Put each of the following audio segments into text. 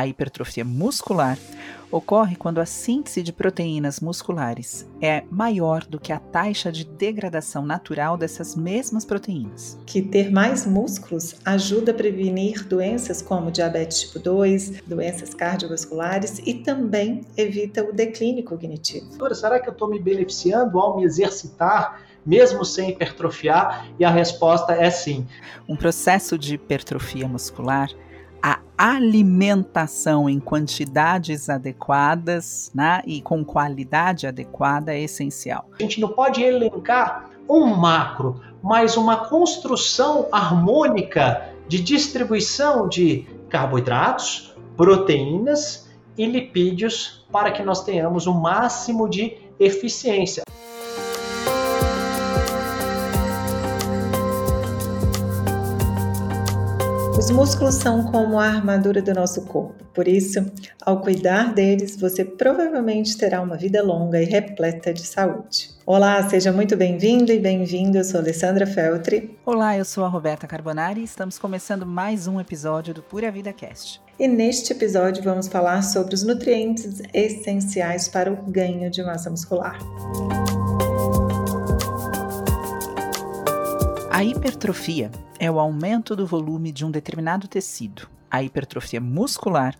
A hipertrofia muscular ocorre quando a síntese de proteínas musculares é maior do que a taxa de degradação natural dessas mesmas proteínas. Que ter mais músculos ajuda a prevenir doenças como diabetes tipo 2, doenças cardiovasculares e também evita o declínio cognitivo. Será que eu estou me beneficiando ao me exercitar? mesmo sem hipertrofiar? E a resposta é sim. Um processo de hipertrofia muscular a alimentação em quantidades adequadas né, e com qualidade adequada é essencial. A gente não pode elencar um macro, mas uma construção harmônica de distribuição de carboidratos, proteínas e lipídios para que nós tenhamos o máximo de eficiência. Os músculos são como a armadura do nosso corpo, por isso, ao cuidar deles, você provavelmente terá uma vida longa e repleta de saúde. Olá, seja muito bem-vindo e bem-vindo. Eu sou Alessandra Feltri. Olá, eu sou a Roberta Carbonari e estamos começando mais um episódio do Pura Vida Cast. E neste episódio vamos falar sobre os nutrientes essenciais para o ganho de massa muscular. A hipertrofia é o aumento do volume de um determinado tecido. A hipertrofia muscular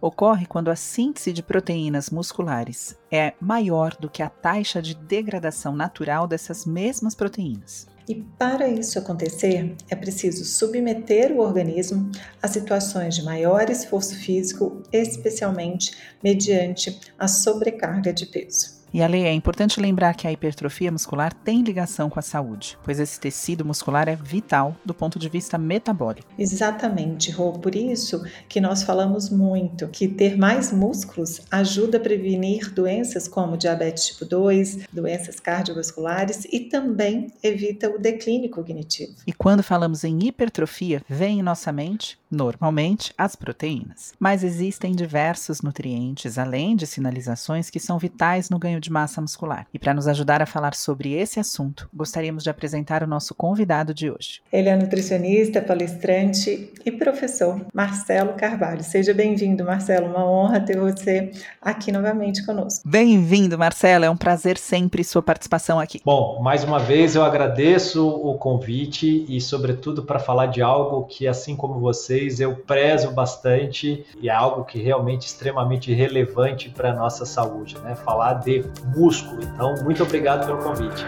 ocorre quando a síntese de proteínas musculares é maior do que a taxa de degradação natural dessas mesmas proteínas. E para isso acontecer, é preciso submeter o organismo a situações de maior esforço físico, especialmente mediante a sobrecarga de peso. E Ale, é importante lembrar que a hipertrofia muscular tem ligação com a saúde, pois esse tecido muscular é vital do ponto de vista metabólico. Exatamente, Rô. Por isso que nós falamos muito que ter mais músculos ajuda a prevenir doenças como diabetes tipo 2, doenças cardiovasculares e também evita o declínio cognitivo. E quando falamos em hipertrofia, vem em nossa mente, normalmente, as proteínas. Mas existem diversos nutrientes, além de sinalizações, que são vitais no ganho de massa muscular. E para nos ajudar a falar sobre esse assunto, gostaríamos de apresentar o nosso convidado de hoje. Ele é nutricionista, palestrante e professor Marcelo Carvalho. Seja bem-vindo, Marcelo. Uma honra ter você aqui novamente conosco. Bem-vindo, Marcelo. É um prazer sempre sua participação aqui. Bom, mais uma vez eu agradeço o convite e, sobretudo, para falar de algo que, assim como vocês, eu prezo bastante e é algo que realmente é extremamente relevante para a nossa saúde, né? Falar de músculo. Então, muito obrigado pelo convite.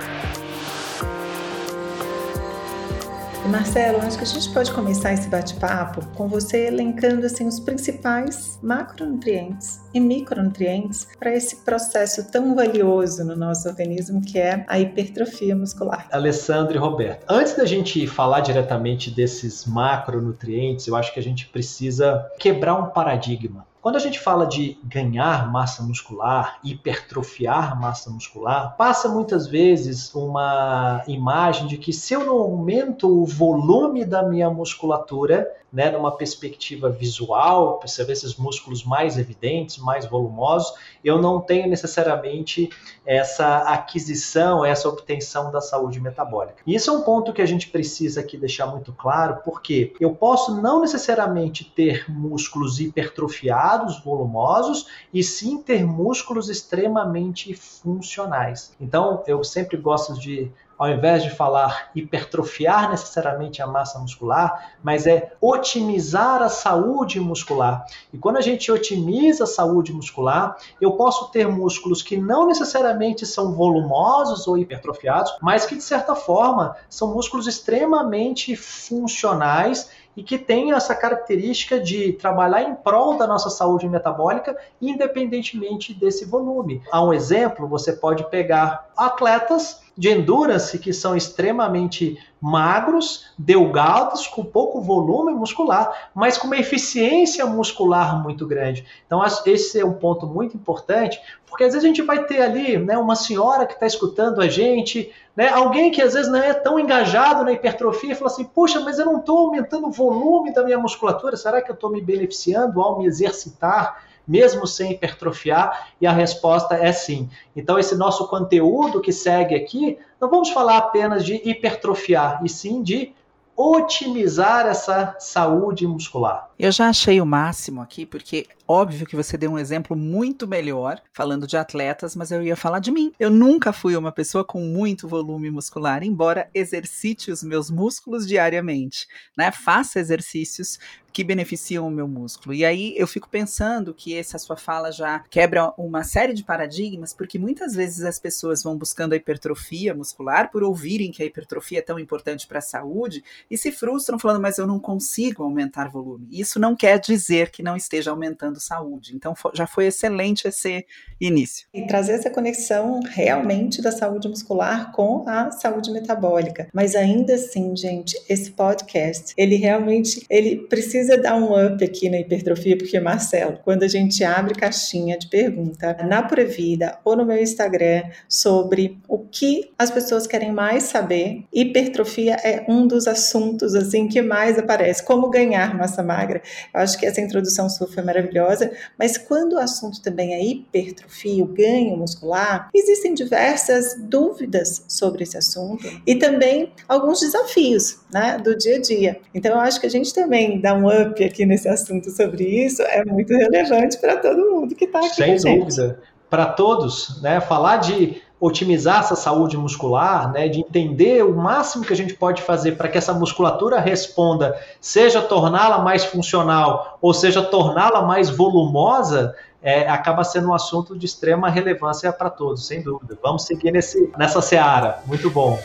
Marcelo, acho que a gente pode começar esse bate-papo com você elencando assim os principais macronutrientes e micronutrientes para esse processo tão valioso no nosso organismo que é a hipertrofia muscular. Alessandro e Roberto, antes da gente falar diretamente desses macronutrientes, eu acho que a gente precisa quebrar um paradigma. Quando a gente fala de ganhar massa muscular, hipertrofiar massa muscular, passa muitas vezes uma imagem de que se eu não aumento o volume da minha musculatura, né, numa perspectiva visual, vê esses músculos mais evidentes, mais volumosos, eu não tenho necessariamente essa aquisição, essa obtenção da saúde metabólica. E isso é um ponto que a gente precisa aqui deixar muito claro, porque eu posso não necessariamente ter músculos hipertrofiados, volumosos, e sim ter músculos extremamente funcionais. Então, eu sempre gosto de ao invés de falar hipertrofiar necessariamente a massa muscular, mas é otimizar a saúde muscular. E quando a gente otimiza a saúde muscular, eu posso ter músculos que não necessariamente são volumosos ou hipertrofiados, mas que de certa forma são músculos extremamente funcionais e que têm essa característica de trabalhar em prol da nossa saúde metabólica, independentemente desse volume. Há um exemplo, você pode pegar atletas de endurance que são extremamente magros, delgados, com pouco volume muscular, mas com uma eficiência muscular muito grande. Então, esse é um ponto muito importante, porque às vezes a gente vai ter ali né, uma senhora que está escutando a gente, né, alguém que às vezes não é tão engajado na hipertrofia e fala assim: Puxa, mas eu não estou aumentando o volume da minha musculatura, será que eu estou me beneficiando ao me exercitar? Mesmo sem hipertrofiar? E a resposta é sim. Então, esse nosso conteúdo que segue aqui, não vamos falar apenas de hipertrofiar, e sim de otimizar essa saúde muscular. Eu já achei o máximo aqui, porque óbvio que você deu um exemplo muito melhor falando de atletas, mas eu ia falar de mim. Eu nunca fui uma pessoa com muito volume muscular, embora exercite os meus músculos diariamente, né? Faça exercícios que beneficiam o meu músculo. E aí eu fico pensando que essa sua fala já quebra uma série de paradigmas, porque muitas vezes as pessoas vão buscando a hipertrofia muscular por ouvirem que a hipertrofia é tão importante para a saúde e se frustram falando, mas eu não consigo aumentar volume. Não quer dizer que não esteja aumentando saúde. Então já foi excelente esse início. E trazer essa conexão realmente da saúde muscular com a saúde metabólica. Mas ainda assim, gente, esse podcast, ele realmente ele precisa precisa dar um up aqui na hipertrofia, porque, Marcelo, quando a gente abre caixinha de pergunta na Previda ou no meu Instagram sobre o que as pessoas querem mais saber, hipertrofia é um dos assuntos assim que mais aparece. Como ganhar massa magra? Eu acho que essa introdução sua foi maravilhosa, mas quando o assunto também é hipertrofia, o ganho muscular, existem diversas dúvidas sobre esse assunto e também alguns desafios né, do dia a dia. Então, eu acho que a gente também dá um up aqui nesse assunto sobre isso é muito relevante para todo mundo que está aqui. Sem dúvida. Para todos, né? Falar de otimizar essa saúde muscular, né, de entender o máximo que a gente pode fazer para que essa musculatura responda, seja torná-la mais funcional ou seja torná-la mais volumosa, é, acaba sendo um assunto de extrema relevância para todos, sem dúvida. Vamos seguir nesse, nessa seara. Muito bom.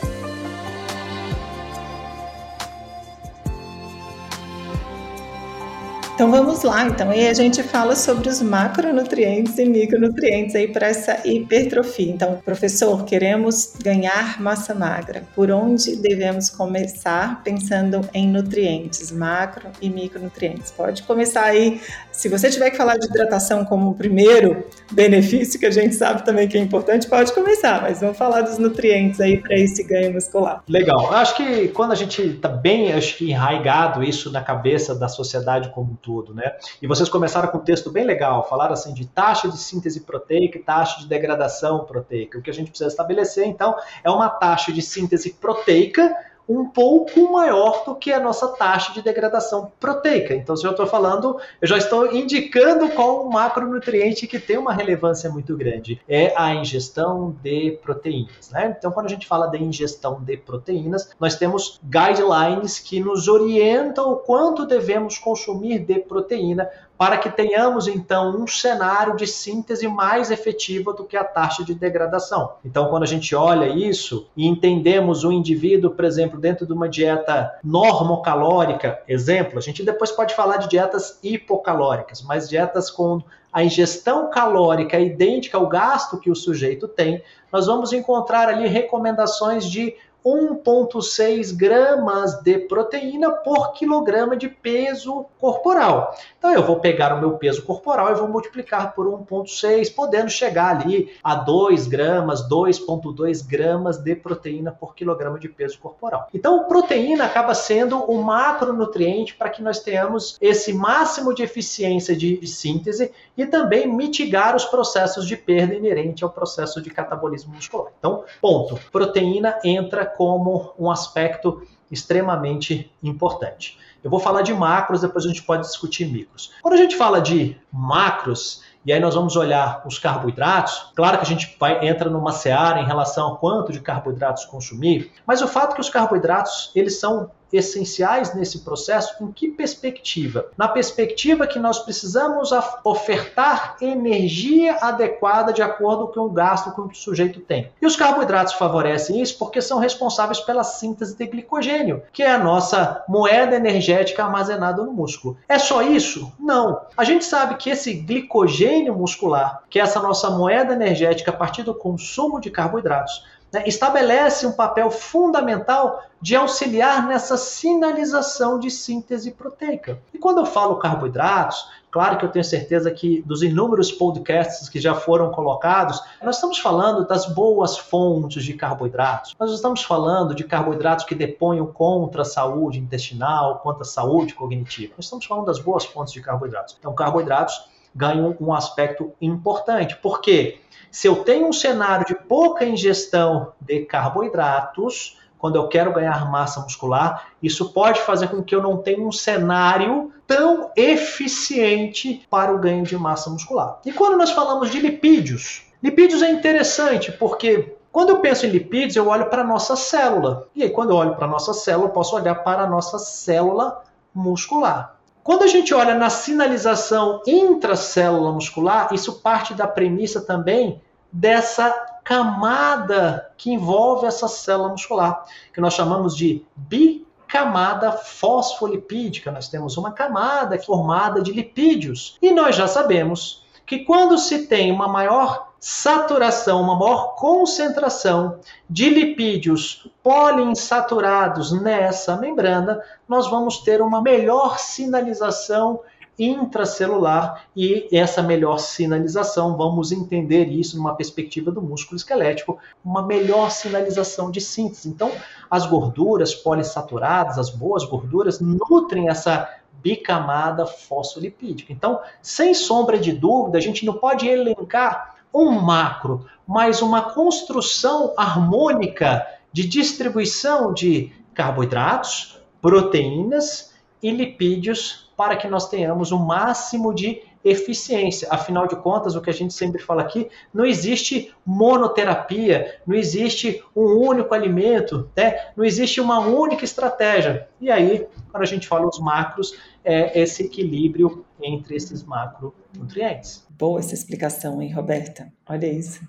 Então vamos lá, então aí a gente fala sobre os macronutrientes e micronutrientes aí para essa hipertrofia. Então, professor, queremos ganhar massa magra. Por onde devemos começar pensando em nutrientes, macro e micronutrientes? Pode começar aí, se você tiver que falar de hidratação como primeiro benefício que a gente sabe também que é importante, pode começar, mas vamos falar dos nutrientes aí para esse ganho muscular. Legal. Eu acho que quando a gente está bem, acho que enraigado isso na cabeça da sociedade como um tudo, né? E vocês começaram com um texto bem legal, falaram assim de taxa de síntese proteica e taxa de degradação proteica. O que a gente precisa estabelecer, então, é uma taxa de síntese proteica um pouco maior do que a nossa taxa de degradação proteica. Então, se eu estou falando, eu já estou indicando qual o macronutriente que tem uma relevância muito grande. É a ingestão de proteínas. Né? Então, quando a gente fala de ingestão de proteínas, nós temos guidelines que nos orientam o quanto devemos consumir de proteína para que tenhamos então um cenário de síntese mais efetiva do que a taxa de degradação. Então, quando a gente olha isso e entendemos o indivíduo, por exemplo, dentro de uma dieta normocalórica, exemplo, a gente depois pode falar de dietas hipocalóricas, mas dietas com a ingestão calórica idêntica ao gasto que o sujeito tem, nós vamos encontrar ali recomendações de 1,6 gramas de proteína por quilograma de peso corporal. Então eu vou pegar o meu peso corporal e vou multiplicar por 1,6, podendo chegar ali a 2 gramas, 2,2 gramas de proteína por quilograma de peso corporal. Então proteína acaba sendo o macronutriente para que nós tenhamos esse máximo de eficiência de síntese e também mitigar os processos de perda inerente ao processo de catabolismo muscular. Então, ponto. Proteína entra como um aspecto extremamente importante. Eu vou falar de macros, depois a gente pode discutir micros. Quando a gente fala de macros, e aí nós vamos olhar os carboidratos, claro que a gente vai, entra numa seara em relação a quanto de carboidratos consumir, mas o fato é que os carboidratos, eles são essenciais nesse processo? Em que perspectiva? Na perspectiva que nós precisamos ofertar energia adequada de acordo com o gasto que o sujeito tem. E os carboidratos favorecem isso porque são responsáveis pela síntese de glicogênio, que é a nossa moeda energética armazenada no músculo. É só isso? Não. A gente sabe que esse glicogênio muscular, que é essa nossa moeda energética a partir do consumo de carboidratos, né, estabelece um papel fundamental de auxiliar nessa sinalização de síntese proteica. E quando eu falo carboidratos, claro que eu tenho certeza que dos inúmeros podcasts que já foram colocados, nós estamos falando das boas fontes de carboidratos. Nós estamos falando de carboidratos que deponham contra a saúde intestinal, contra a saúde cognitiva. Nós estamos falando das boas fontes de carboidratos. Então, carboidratos ganham um aspecto importante. Por quê? Se eu tenho um cenário de pouca ingestão de carboidratos, quando eu quero ganhar massa muscular, isso pode fazer com que eu não tenha um cenário tão eficiente para o ganho de massa muscular. E quando nós falamos de lipídios, lipídios é interessante porque quando eu penso em lipídios, eu olho para a nossa célula. E aí, quando eu olho para a nossa célula, eu posso olhar para a nossa célula muscular. Quando a gente olha na sinalização intracélula muscular, isso parte da premissa também dessa camada que envolve essa célula muscular, que nós chamamos de bicamada fosfolipídica. Nós temos uma camada formada de lipídios. E nós já sabemos que quando se tem uma maior saturação, uma maior concentração de lipídios poliinsaturados nessa membrana, nós vamos ter uma melhor sinalização intracelular e essa melhor sinalização, vamos entender isso numa perspectiva do músculo esquelético, uma melhor sinalização de síntese. Então, as gorduras poliinsaturadas, as boas gorduras, nutrem essa bicamada fosfolipídica. Então, sem sombra de dúvida, a gente não pode elencar um macro, mas uma construção harmônica de distribuição de carboidratos, proteínas e lipídios para que nós tenhamos o máximo de eficiência. Afinal de contas, o que a gente sempre fala aqui, não existe monoterapia, não existe um único alimento, né? não existe uma única estratégia. E aí, quando a gente fala os macros, é esse equilíbrio entre esses macronutrientes. Boa essa explicação, hein, Roberta? Olha isso.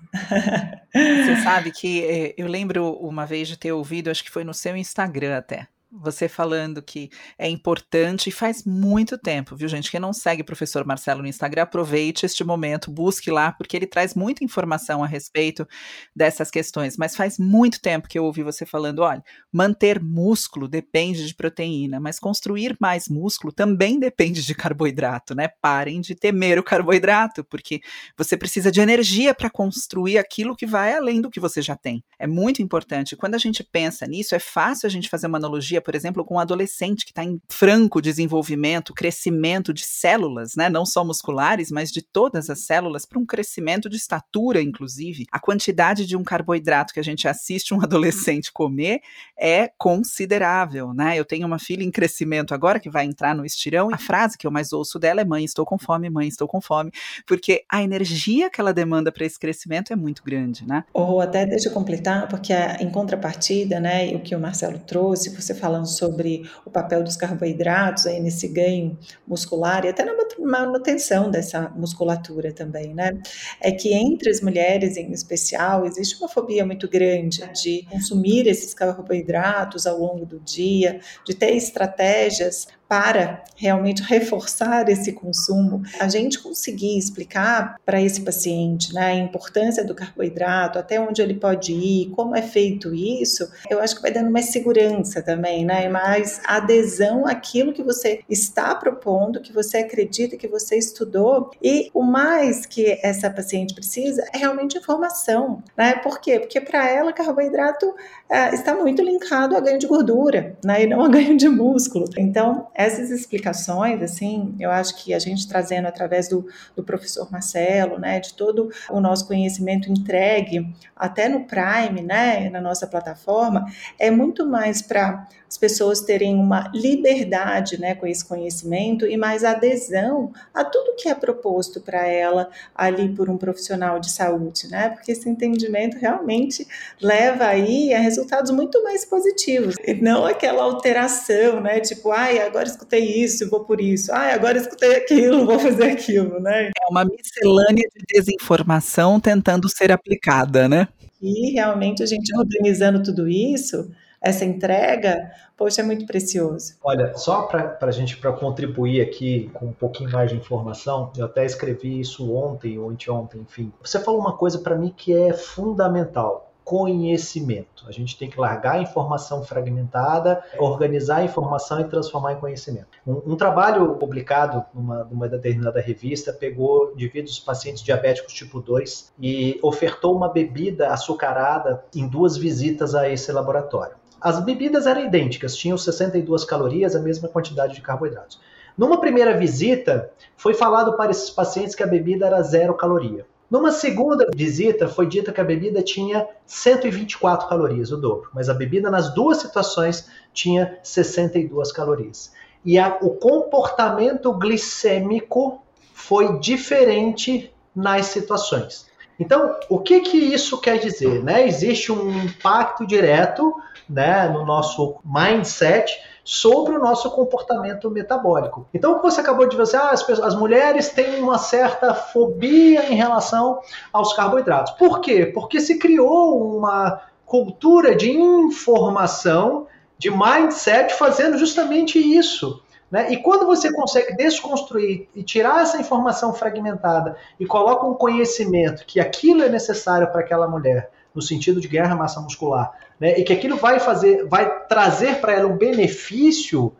Você sabe que eh, eu lembro uma vez de ter ouvido, acho que foi no seu Instagram até, você falando que é importante e faz muito tempo, viu, gente? Quem não segue o professor Marcelo no Instagram, aproveite este momento, busque lá, porque ele traz muita informação a respeito dessas questões. Mas faz muito tempo que eu ouvi você falando: olha, manter músculo depende de proteína, mas construir mais músculo também depende de carboidrato, né? Parem de temer o carboidrato, porque você precisa de energia para construir aquilo que vai além do que você já tem. É muito importante. Quando a gente pensa nisso, é fácil a gente fazer uma analogia por exemplo, com um adolescente que está em franco desenvolvimento, crescimento de células, né, não só musculares, mas de todas as células, para um crescimento de estatura, inclusive. A quantidade de um carboidrato que a gente assiste um adolescente comer é considerável, né? Eu tenho uma filha em crescimento agora que vai entrar no estirão, e a frase que eu mais ouço dela é: mãe, estou com fome, mãe, estou com fome, porque a energia que ela demanda para esse crescimento é muito grande, né? Ou até deixa eu completar, porque em contrapartida, né, o que o Marcelo trouxe, você fala falando sobre o papel dos carboidratos aí nesse ganho muscular e até na manutenção dessa musculatura também, né? É que entre as mulheres em especial existe uma fobia muito grande de consumir esses carboidratos ao longo do dia, de ter estratégias para realmente reforçar esse consumo, a gente conseguir explicar para esse paciente né, a importância do carboidrato, até onde ele pode ir, como é feito isso, eu acho que vai dando mais segurança também, né, mais adesão àquilo que você está propondo, que você acredita, que você estudou, e o mais que essa paciente precisa é realmente informação, né, por quê? Porque para ela carboidrato é, está muito linkado a ganho de gordura, né, e não a ganho de músculo. Então, essas explicações, assim, eu acho que a gente trazendo através do, do professor Marcelo, né, de todo o nosso conhecimento entregue até no Prime, né, na nossa plataforma, é muito mais para as pessoas terem uma liberdade, né, com esse conhecimento e mais adesão a tudo que é proposto para ela ali por um profissional de saúde, né, porque esse entendimento realmente leva aí a resultados muito mais positivos e não aquela alteração, né, tipo, ai, agora escutei isso, vou por isso. Ah, agora escutei aquilo, vou fazer aquilo, né? É uma miscelânea de desinformação tentando ser aplicada, né? E realmente a gente organizando tudo isso, essa entrega, poxa, é muito precioso. Olha, só para a gente para contribuir aqui com um pouquinho mais de informação, eu até escrevi isso ontem ou anteontem, enfim. Você falou uma coisa para mim que é fundamental conhecimento. A gente tem que largar a informação fragmentada, organizar a informação e transformar em conhecimento. Um, um trabalho publicado numa, numa, determinada revista pegou indivíduos pacientes diabéticos tipo 2 e ofertou uma bebida açucarada em duas visitas a esse laboratório. As bebidas eram idênticas, tinham 62 calorias, a mesma quantidade de carboidratos. Numa primeira visita, foi falado para esses pacientes que a bebida era zero caloria. Numa segunda visita, foi dito que a bebida tinha 124 calorias, o dobro, mas a bebida nas duas situações tinha 62 calorias. E a, o comportamento glicêmico foi diferente nas situações. Então, o que, que isso quer dizer? Né? Existe um impacto direto né, no nosso mindset sobre o nosso comportamento metabólico. Então, o que você acabou de dizer, ah, as, pessoas, as mulheres têm uma certa fobia em relação aos carboidratos. Por quê? Porque se criou uma cultura de informação, de mindset, fazendo justamente isso. Né? E quando você consegue desconstruir e tirar essa informação fragmentada e coloca um conhecimento que aquilo é necessário para aquela mulher, no sentido de ganhar massa muscular, né? e que aquilo vai fazer, vai trazer para ela um benefício,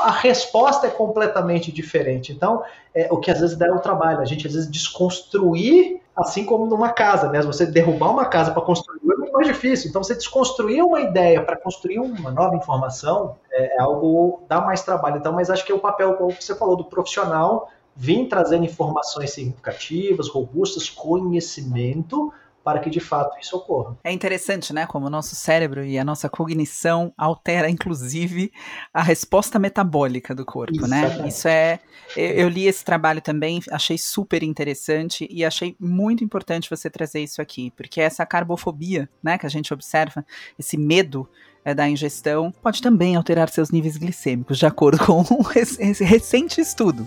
a resposta é completamente diferente. Então, é, o que às vezes dá é o trabalho, a gente às vezes desconstruir, assim como numa casa, né? Você derrubar uma casa para construir é muito mais difícil. Então, você desconstruir uma ideia para construir uma nova informação é, é algo dá mais trabalho. Então, mas acho que é o papel, como você falou, do profissional vir trazendo informações significativas, robustas, conhecimento para que de fato isso ocorra. É interessante, né, como o nosso cérebro e a nossa cognição altera inclusive a resposta metabólica do corpo, né? Exatamente. né? Isso é eu li esse trabalho também, achei super interessante e achei muito importante você trazer isso aqui, porque essa carbofobia, né, que a gente observa, esse medo é, da ingestão, pode também alterar seus níveis glicêmicos, de acordo com esse recente estudo.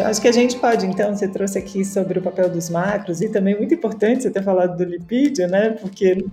Acho que a gente pode, então, você trouxe aqui sobre o papel dos macros e também muito importante você ter falado do lipídio, né? Porque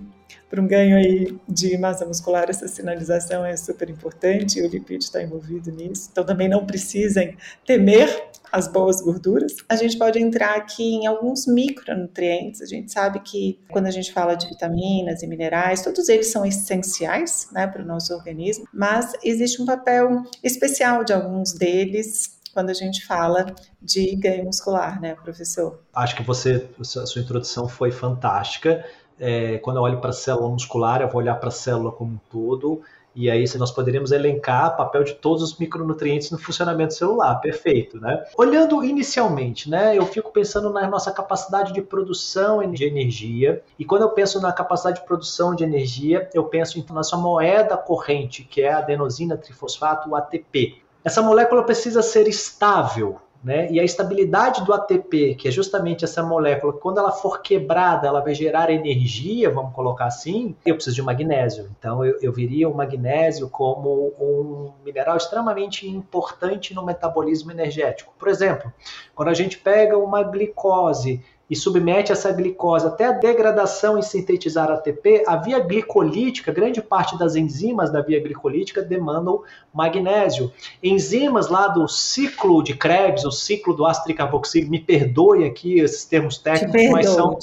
para um ganho aí de massa muscular essa sinalização é super importante e o lipídio está envolvido nisso. Então também não precisem temer as boas gorduras. A gente pode entrar aqui em alguns micronutrientes. A gente sabe que quando a gente fala de vitaminas e minerais, todos eles são essenciais né, para o nosso organismo, mas existe um papel especial de alguns deles quando a gente fala de ganho muscular, né, professor? Acho que você, a sua introdução foi fantástica. É, quando eu olho para a célula muscular, eu vou olhar para a célula como um todo, e aí nós poderíamos elencar o papel de todos os micronutrientes no funcionamento celular, perfeito, né? Olhando inicialmente, né, eu fico pensando na nossa capacidade de produção de energia, e quando eu penso na capacidade de produção de energia, eu penso em nossa moeda corrente, que é a adenosina trifosfato, o ATP. Essa molécula precisa ser estável, né? E a estabilidade do ATP, que é justamente essa molécula, quando ela for quebrada, ela vai gerar energia, vamos colocar assim, eu preciso de magnésio. Então eu, eu viria o magnésio como um mineral extremamente importante no metabolismo energético. Por exemplo, quando a gente pega uma glicose e submete essa glicose até a degradação em sintetizar ATP, a via glicolítica, grande parte das enzimas da via glicolítica demandam magnésio. Enzimas lá do ciclo de Krebs, o ciclo do ácido tricarboxílico, me perdoe aqui esses termos técnicos, perdoo, mas são,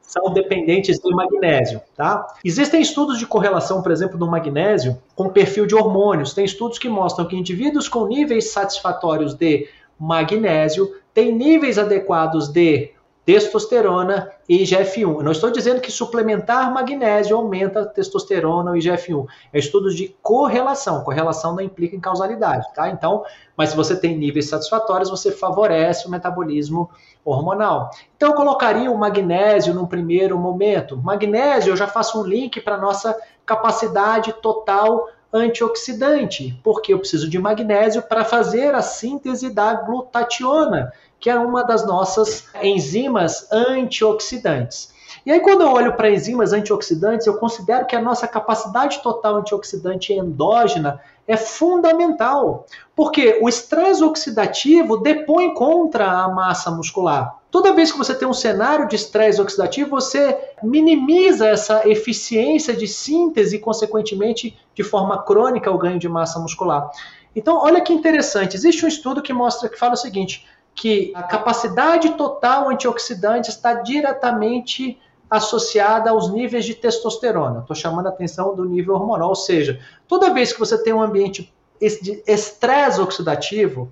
são dependentes do magnésio. Tá? Existem estudos de correlação, por exemplo, do magnésio com perfil de hormônios. Tem estudos que mostram que indivíduos com níveis satisfatórios de magnésio têm níveis adequados de testosterona e IGF-1. Eu não estou dizendo que suplementar magnésio aumenta a testosterona ou IGF-1. É estudos de correlação. Correlação não implica em causalidade, tá? Então, mas se você tem níveis satisfatórios, você favorece o metabolismo hormonal. Então, eu colocaria o magnésio num primeiro momento. Magnésio, eu já faço um link para nossa capacidade total antioxidante, porque eu preciso de magnésio para fazer a síntese da glutationa que é uma das nossas enzimas antioxidantes. E aí, quando eu olho para enzimas antioxidantes, eu considero que a nossa capacidade total antioxidante endógena é fundamental, porque o estresse oxidativo depõe contra a massa muscular. Toda vez que você tem um cenário de estresse oxidativo, você minimiza essa eficiência de síntese e, consequentemente, de forma crônica, o ganho de massa muscular. Então, olha que interessante. Existe um estudo que mostra que fala o seguinte: que a capacidade total antioxidante está diretamente associada aos níveis de testosterona. Estou chamando a atenção do nível hormonal, ou seja, toda vez que você tem um ambiente de estresse oxidativo,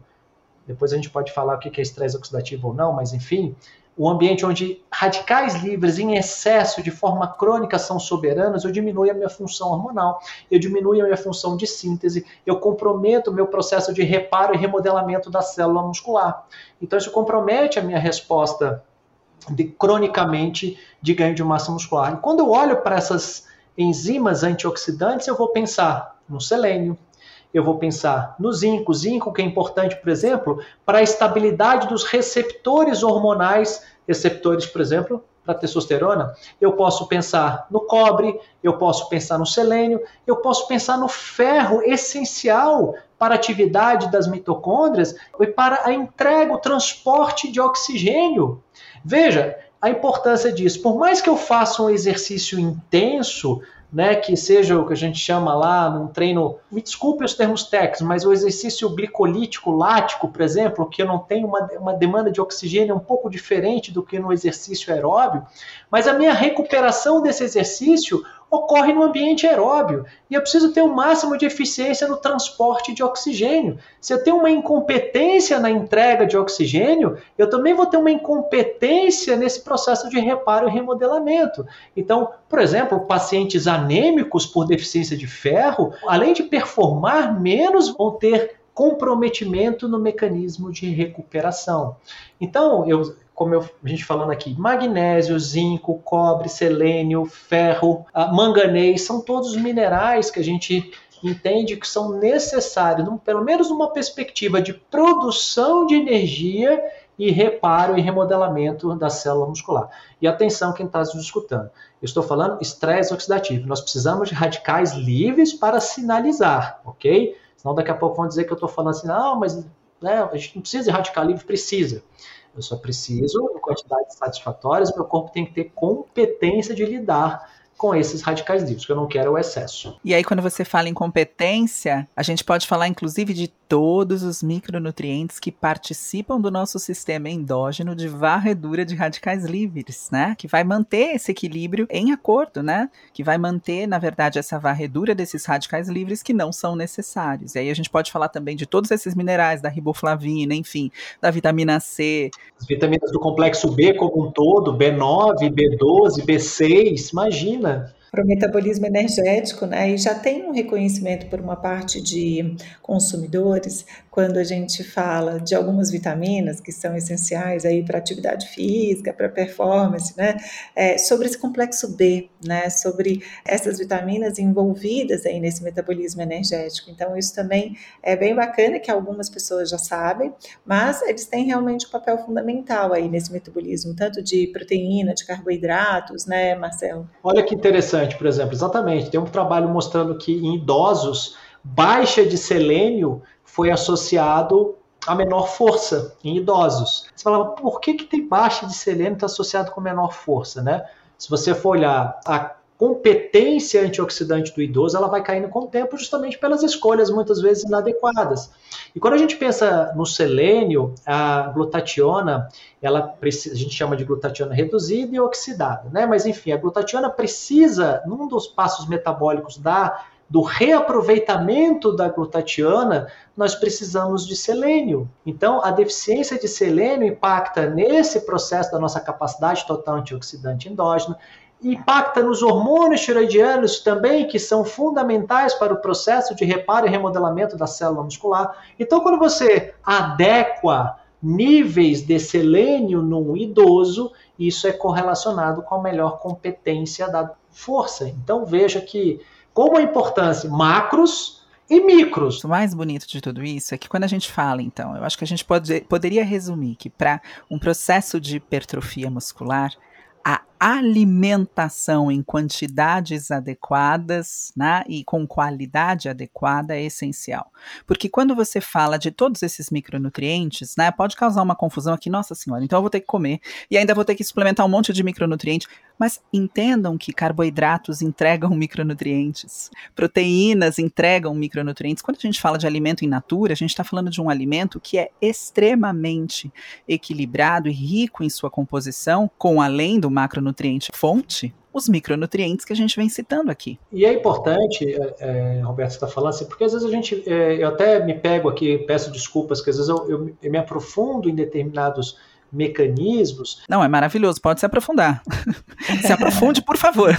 depois a gente pode falar o que é estresse oxidativo ou não, mas enfim, um ambiente onde radicais livres em excesso, de forma crônica, são soberanos, eu diminuo a minha função hormonal, eu diminuo a minha função de síntese, eu comprometo o meu processo de reparo e remodelamento da célula muscular. Então, isso compromete a minha resposta de, cronicamente de ganho de massa muscular. E quando eu olho para essas enzimas antioxidantes, eu vou pensar no selênio, eu vou pensar no zinco. Zinco que é importante, por exemplo, para a estabilidade dos receptores hormonais, receptores, por exemplo, para testosterona. Eu posso pensar no cobre, eu posso pensar no selênio, eu posso pensar no ferro essencial para a atividade das mitocôndrias e para a entrega, o transporte de oxigênio. Veja a importância disso. Por mais que eu faça um exercício intenso, né, que seja o que a gente chama lá num treino, me desculpe os termos técnicos, mas o exercício glicolítico lático, por exemplo, que não tenho uma, uma demanda de oxigênio um pouco diferente do que no exercício aeróbio, mas a minha recuperação desse exercício ocorre no ambiente aeróbio. E eu preciso ter o máximo de eficiência no transporte de oxigênio. Se eu tenho uma incompetência na entrega de oxigênio, eu também vou ter uma incompetência nesse processo de reparo e remodelamento. Então, por exemplo, pacientes anêmicos por deficiência de ferro, além de performar menos, vão ter comprometimento no mecanismo de recuperação. Então, eu como eu, a gente falando aqui, magnésio, zinco, cobre, selênio, ferro, manganês, são todos minerais que a gente entende que são necessários, pelo menos numa perspectiva de produção de energia e reparo e remodelamento da célula muscular. E atenção quem está nos escutando. Eu estou falando estresse oxidativo. Nós precisamos de radicais livres para sinalizar, ok? Senão daqui a pouco vão dizer que eu estou falando assim, não, mas né, a gente não precisa de radical livre, precisa. Eu só preciso, em quantidades satisfatórias, meu corpo tem que ter competência de lidar com esses radicais livres, que eu não quero o excesso. E aí, quando você fala em competência, a gente pode falar, inclusive, de todos os micronutrientes que participam do nosso sistema endógeno de varredura de radicais livres, né? Que vai manter esse equilíbrio em acordo, né? Que vai manter, na verdade, essa varredura desses radicais livres que não são necessários. E aí a gente pode falar também de todos esses minerais, da riboflavina, enfim, da vitamina C. As vitaminas do complexo B como um todo, B9, B12, B6, imagina para o metabolismo energético, né? E já tem um reconhecimento por uma parte de consumidores quando a gente fala de algumas vitaminas que são essenciais aí para atividade física, para performance, né? É, sobre esse complexo B, né? Sobre essas vitaminas envolvidas aí nesse metabolismo energético. Então isso também é bem bacana que algumas pessoas já sabem, mas eles têm realmente um papel fundamental aí nesse metabolismo, tanto de proteína, de carboidratos, né, Marcelo? Olha que interessante, por exemplo, exatamente. Tem um trabalho mostrando que em idosos baixa de selênio foi associado a menor força em idosos. Você fala, por que, que tem baixa de selênio está associado com menor força, né? Se você for olhar a competência antioxidante do idoso, ela vai caindo com o tempo justamente pelas escolhas muitas vezes inadequadas. E quando a gente pensa no selênio, a glutationa, ela precisa, a gente chama de glutationa reduzida e oxidada, né? Mas enfim, a glutationa precisa, num dos passos metabólicos da do reaproveitamento da glutationa, nós precisamos de selênio. Então, a deficiência de selênio impacta nesse processo da nossa capacidade total antioxidante endógena, impacta nos hormônios tiroidianos também, que são fundamentais para o processo de reparo e remodelamento da célula muscular. Então, quando você adequa níveis de selênio num idoso, isso é correlacionado com a melhor competência da força. Então, veja que como a importância macros e micros. O mais bonito de tudo isso é que quando a gente fala, então, eu acho que a gente pode, poderia resumir que para um processo de hipertrofia muscular, a alimentação em quantidades adequadas né, e com qualidade adequada é essencial. Porque quando você fala de todos esses micronutrientes, né, pode causar uma confusão aqui, nossa senhora, então eu vou ter que comer e ainda vou ter que suplementar um monte de micronutrientes. Mas entendam que carboidratos entregam micronutrientes, proteínas entregam micronutrientes. Quando a gente fala de alimento in natura, a gente está falando de um alimento que é extremamente equilibrado e rico em sua composição, com além do macronutriente macronutriente fonte, os micronutrientes que a gente vem citando aqui. E é importante, é, é Roberto está falando assim, porque às vezes a gente, é, eu até me pego aqui, peço desculpas, que às vezes eu, eu, eu me aprofundo em determinados mecanismos. Não, é maravilhoso, pode se aprofundar. se aprofunde, por favor.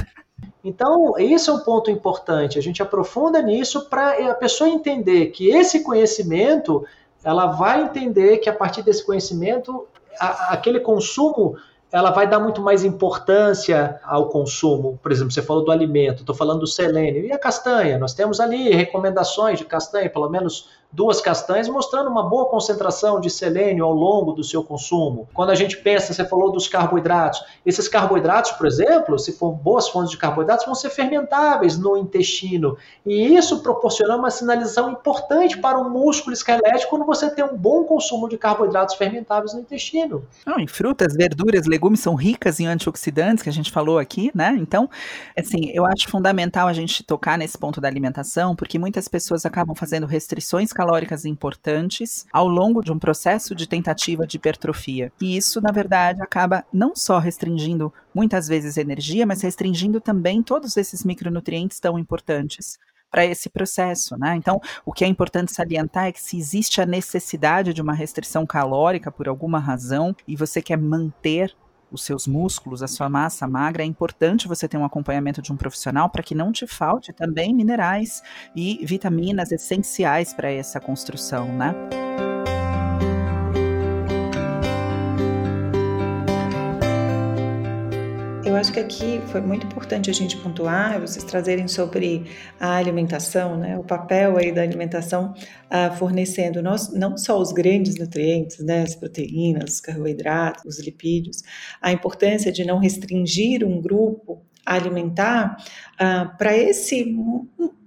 Então, esse é um ponto importante. A gente aprofunda nisso para a pessoa entender que esse conhecimento, ela vai entender que a partir desse conhecimento, a, aquele consumo ela vai dar muito mais importância ao consumo. Por exemplo, você falou do alimento, estou falando do selênio. E a castanha? Nós temos ali recomendações de castanha, pelo menos duas castanhas, mostrando uma boa concentração de selênio ao longo do seu consumo. Quando a gente pensa, você falou dos carboidratos, esses carboidratos, por exemplo, se for boas fontes de carboidratos, vão ser fermentáveis no intestino. E isso proporciona uma sinalização importante para o músculo esquelético quando você tem um bom consumo de carboidratos fermentáveis no intestino. Não, em frutas, verduras, legumes são ricas em antioxidantes, que a gente falou aqui, né? Então, assim, eu acho fundamental a gente tocar nesse ponto da alimentação, porque muitas pessoas acabam fazendo restrições calóricas importantes ao longo de um processo de tentativa de hipertrofia. E isso, na verdade, acaba não só restringindo muitas vezes energia, mas restringindo também todos esses micronutrientes tão importantes para esse processo, né? Então, o que é importante salientar é que se existe a necessidade de uma restrição calórica por alguma razão e você quer manter os seus músculos, a sua massa magra, é importante você ter um acompanhamento de um profissional para que não te falte também minerais e vitaminas essenciais para essa construção, né? Acho que aqui foi muito importante a gente pontuar, vocês trazerem sobre a alimentação, né, o papel aí da alimentação uh, fornecendo nós, não só os grandes nutrientes, né, as proteínas, os carboidratos, os lipídios, a importância de não restringir um grupo alimentar uh, para esse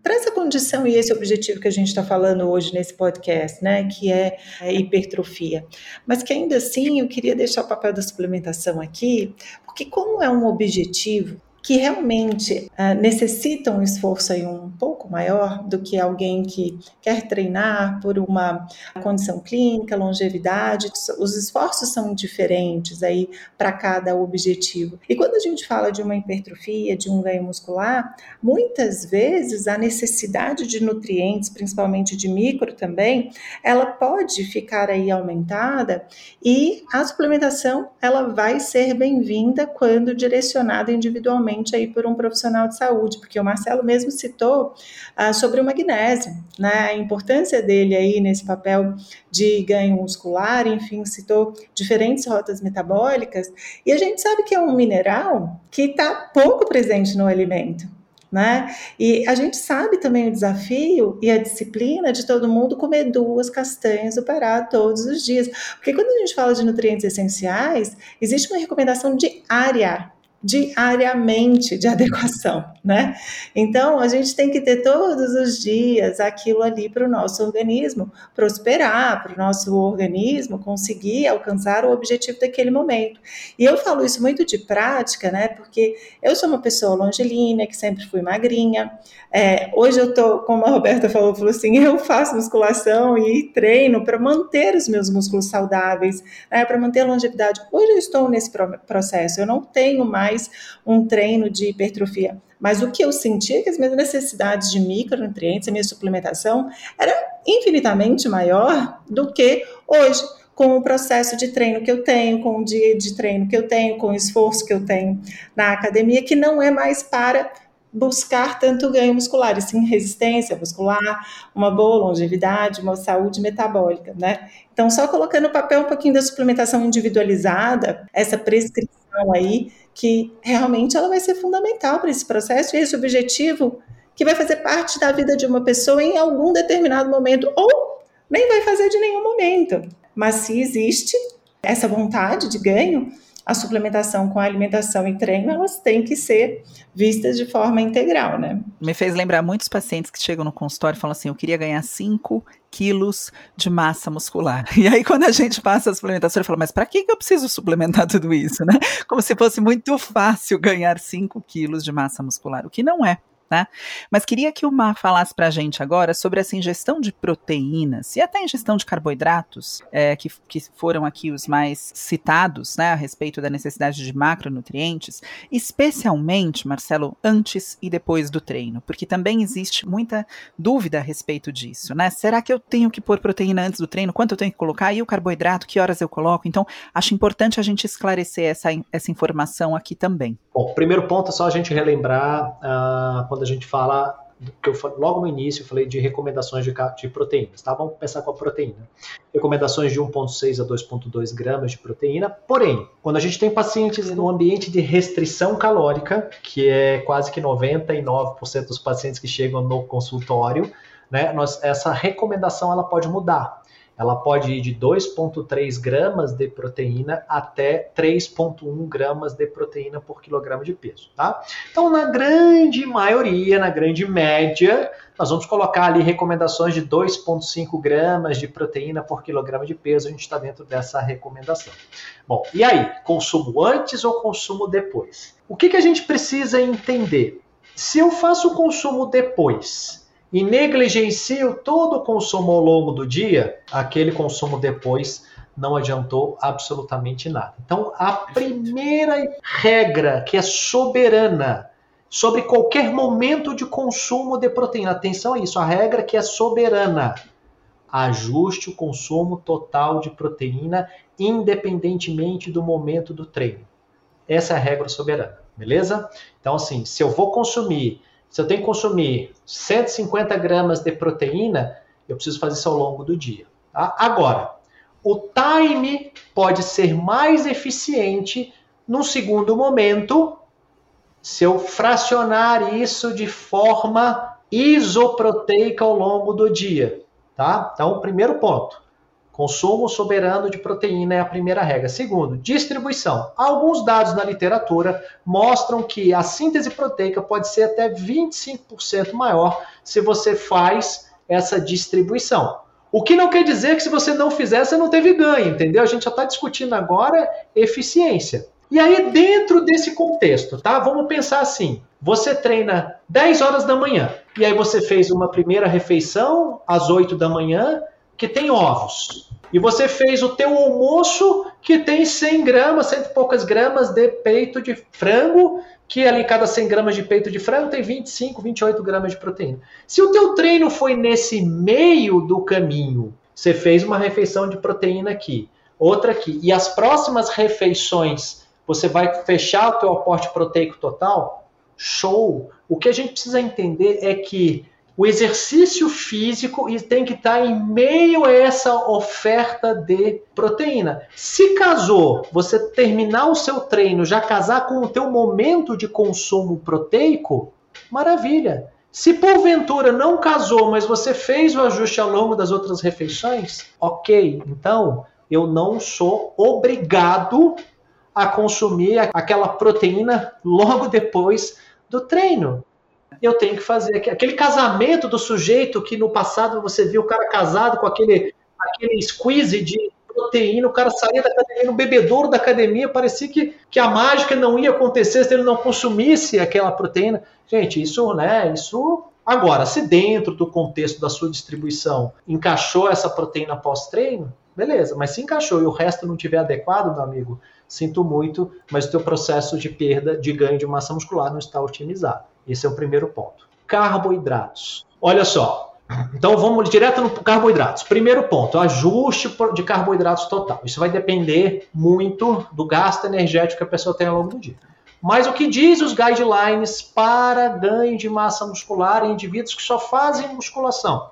para essa condição e esse objetivo que a gente está falando hoje nesse podcast, né, que é a hipertrofia. Mas que ainda assim eu queria deixar o papel da suplementação aqui, porque como é um objetivo que realmente uh, necessitam um esforço aí um pouco maior do que alguém que quer treinar por uma condição clínica, longevidade. Os esforços são diferentes aí para cada objetivo. E quando a gente fala de uma hipertrofia, de um ganho muscular, muitas vezes a necessidade de nutrientes, principalmente de micro também, ela pode ficar aí aumentada e a suplementação ela vai ser bem-vinda quando direcionada individualmente aí por um profissional de saúde, porque o Marcelo mesmo citou ah, sobre o magnésio, né, a importância dele aí nesse papel de ganho muscular, enfim, citou diferentes rotas metabólicas, e a gente sabe que é um mineral que está pouco presente no alimento. Né? E a gente sabe também o desafio e a disciplina de todo mundo comer duas castanhas do Pará todos os dias. Porque quando a gente fala de nutrientes essenciais, existe uma recomendação diária diariamente de adequação, né? Então a gente tem que ter todos os dias aquilo ali para o nosso organismo prosperar, para o nosso organismo conseguir alcançar o objetivo daquele momento. E eu falo isso muito de prática, né? Porque eu sou uma pessoa longilínea, que sempre fui magrinha. É, hoje eu tô, como a Roberta falou, falou assim, eu faço musculação e treino para manter os meus músculos saudáveis, né? Para manter a longevidade. Hoje eu estou nesse processo. Eu não tenho mais mais um treino de hipertrofia. Mas o que eu sentia é que as minhas necessidades de micronutrientes, a minha suplementação, era infinitamente maior do que hoje com o processo de treino que eu tenho, com o dia de treino que eu tenho, com o esforço que eu tenho na academia, que não é mais para buscar tanto ganho muscular, e sim resistência muscular, uma boa longevidade, uma saúde metabólica, né? Então, só colocando no papel um pouquinho da suplementação individualizada, essa prescrição aí, que realmente ela vai ser fundamental para esse processo e esse objetivo que vai fazer parte da vida de uma pessoa em algum determinado momento, ou nem vai fazer de nenhum momento. Mas se existe essa vontade de ganho, a suplementação com a alimentação e treino, elas têm que ser vistas de forma integral, né? Me fez lembrar muitos pacientes que chegam no consultório e falam assim: eu queria ganhar 5 quilos de massa muscular. E aí, quando a gente passa a suplementação, eu falo, mas para que eu preciso suplementar tudo isso, né? Como se fosse muito fácil ganhar 5 quilos de massa muscular, o que não é. Né? Mas queria que o Mar falasse para a gente agora sobre essa ingestão de proteínas e até ingestão de carboidratos, é, que, que foram aqui os mais citados, né, a respeito da necessidade de macronutrientes, especialmente, Marcelo, antes e depois do treino, porque também existe muita dúvida a respeito disso, né? Será que eu tenho que pôr proteína antes do treino? Quanto eu tenho que colocar? E o carboidrato? Que horas eu coloco? Então, acho importante a gente esclarecer essa, essa informação aqui também. Bom, primeiro ponto é só a gente relembrar uh, quando a gente fala que eu logo no início eu falei de recomendações de, de proteínas, tá? Vamos começar com a proteína. Recomendações de 1,6 a 2,2 gramas de proteína. Porém, quando a gente tem pacientes no ambiente de restrição calórica, que é quase que 99% dos pacientes que chegam no consultório, né, nós, essa recomendação ela pode mudar ela pode ir de 2,3 gramas de proteína até 3,1 gramas de proteína por quilograma de peso, tá? Então, na grande maioria, na grande média, nós vamos colocar ali recomendações de 2,5 gramas de proteína por quilograma de peso, a gente está dentro dessa recomendação. Bom, e aí, consumo antes ou consumo depois? O que, que a gente precisa entender? Se eu faço o consumo depois, e negligencio todo o consumo ao longo do dia, aquele consumo depois não adiantou absolutamente nada. Então, a primeira regra que é soberana sobre qualquer momento de consumo de proteína, atenção a isso, a regra que é soberana. Ajuste o consumo total de proteína independentemente do momento do treino. Essa é a regra soberana, beleza? Então, assim, se eu vou consumir se eu tenho que consumir 150 gramas de proteína, eu preciso fazer isso ao longo do dia. Tá? Agora, o time pode ser mais eficiente num segundo momento se eu fracionar isso de forma isoproteica ao longo do dia. Tá? Então, primeiro ponto. Consumo soberano de proteína é a primeira regra. Segundo, distribuição. Alguns dados na literatura mostram que a síntese proteica pode ser até 25% maior se você faz essa distribuição. O que não quer dizer que se você não fizer, você não teve ganho, entendeu? A gente já está discutindo agora eficiência. E aí, dentro desse contexto, tá? Vamos pensar assim: você treina 10 horas da manhã, e aí você fez uma primeira refeição às 8 da manhã, que tem ovos e você fez o teu almoço que tem 100 gramas, cento e poucas gramas de peito de frango, que ali cada 100 gramas de peito de frango tem 25, 28 gramas de proteína. Se o teu treino foi nesse meio do caminho, você fez uma refeição de proteína aqui, outra aqui, e as próximas refeições você vai fechar o teu aporte proteico total, show! O que a gente precisa entender é que o exercício físico tem que estar em meio a essa oferta de proteína. Se casou, você terminar o seu treino, já casar com o teu momento de consumo proteico, maravilha. Se porventura não casou, mas você fez o ajuste ao longo das outras refeições, ok. Então, eu não sou obrigado a consumir aquela proteína logo depois do treino eu tenho que fazer aquele casamento do sujeito que no passado você viu o cara casado com aquele, aquele squeeze de proteína, o cara saía da academia, no bebedouro da academia, parecia que, que a mágica não ia acontecer se ele não consumisse aquela proteína. Gente, isso, né, isso Agora, se dentro do contexto da sua distribuição encaixou essa proteína pós-treino, beleza, mas se encaixou e o resto não tiver adequado, meu amigo, sinto muito, mas o teu processo de perda, de ganho de massa muscular não está otimizado. Esse é o primeiro ponto. Carboidratos. Olha só. Então vamos direto no carboidratos. Primeiro ponto, ajuste de carboidratos total. Isso vai depender muito do gasto energético que a pessoa tem ao longo do dia. Mas o que diz os guidelines para ganho de massa muscular em indivíduos que só fazem musculação?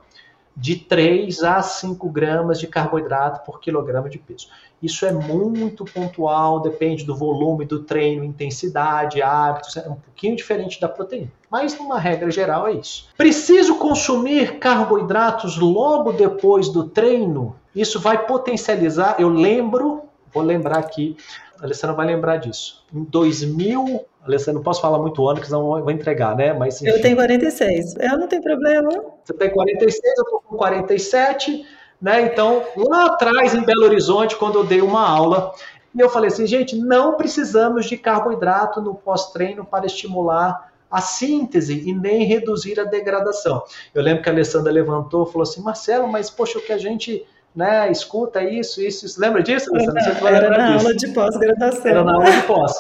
De 3 a 5 gramas de carboidrato por quilograma de peso. Isso é muito pontual, depende do volume do treino, intensidade, hábitos, é um pouquinho diferente da proteína. Mas, numa regra geral, é isso. Preciso consumir carboidratos logo depois do treino? Isso vai potencializar. Eu lembro, vou lembrar aqui, a Alessandra vai lembrar disso. Em 2000, Alessandra, não posso falar muito ano, que senão vou entregar, né? Mas, enfim. Eu tenho 46, eu não tenho problema. Você tem 46, eu tô com 47 né? Então, lá atrás, em Belo Horizonte, quando eu dei uma aula, eu falei assim, gente, não precisamos de carboidrato no pós-treino para estimular a síntese e nem reduzir a degradação. Eu lembro que a Alessandra levantou e falou assim, Marcelo, mas poxa, o que a gente né, escuta isso, isso, isso. Lembra disso, Alessandra? Você era na disso. aula de pós-graduação. Era na aula de pós.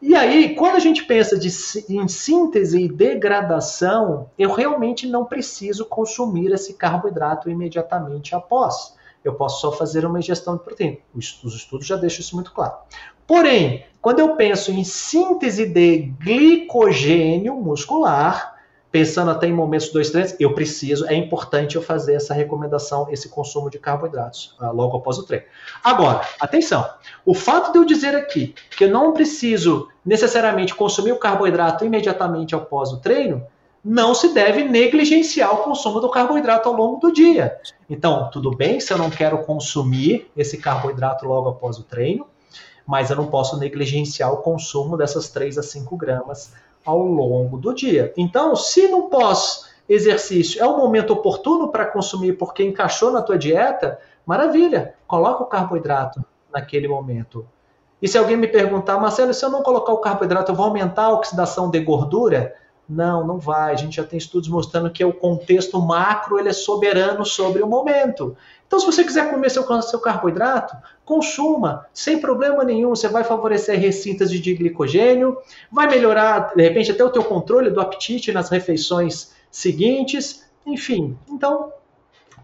E aí, quando a gente pensa de, em síntese e degradação, eu realmente não preciso consumir esse carboidrato imediatamente após. Eu posso só fazer uma ingestão de proteína. Os estudos já deixam isso muito claro. Porém, quando eu penso em síntese de glicogênio muscular, pensando até em momentos 2, 3, eu preciso, é importante eu fazer essa recomendação, esse consumo de carboidratos uh, logo após o treino. Agora, atenção, o fato de eu dizer aqui que eu não preciso necessariamente consumir o carboidrato imediatamente após o treino, não se deve negligenciar o consumo do carboidrato ao longo do dia. Então, tudo bem se eu não quero consumir esse carboidrato logo após o treino, mas eu não posso negligenciar o consumo dessas 3 a 5 gramas ao longo do dia. Então, se no pós-exercício é o momento oportuno para consumir porque encaixou na tua dieta, maravilha, coloca o carboidrato naquele momento. E se alguém me perguntar, Marcelo, se eu não colocar o carboidrato, eu vou aumentar a oxidação de gordura? Não, não vai. A gente já tem estudos mostrando que o contexto macro ele é soberano sobre o momento. Então, se você quiser comer seu, seu carboidrato, consuma, sem problema nenhum. Você vai favorecer ressíntese de glicogênio, vai melhorar, de repente, até o teu controle do apetite nas refeições seguintes. Enfim, então,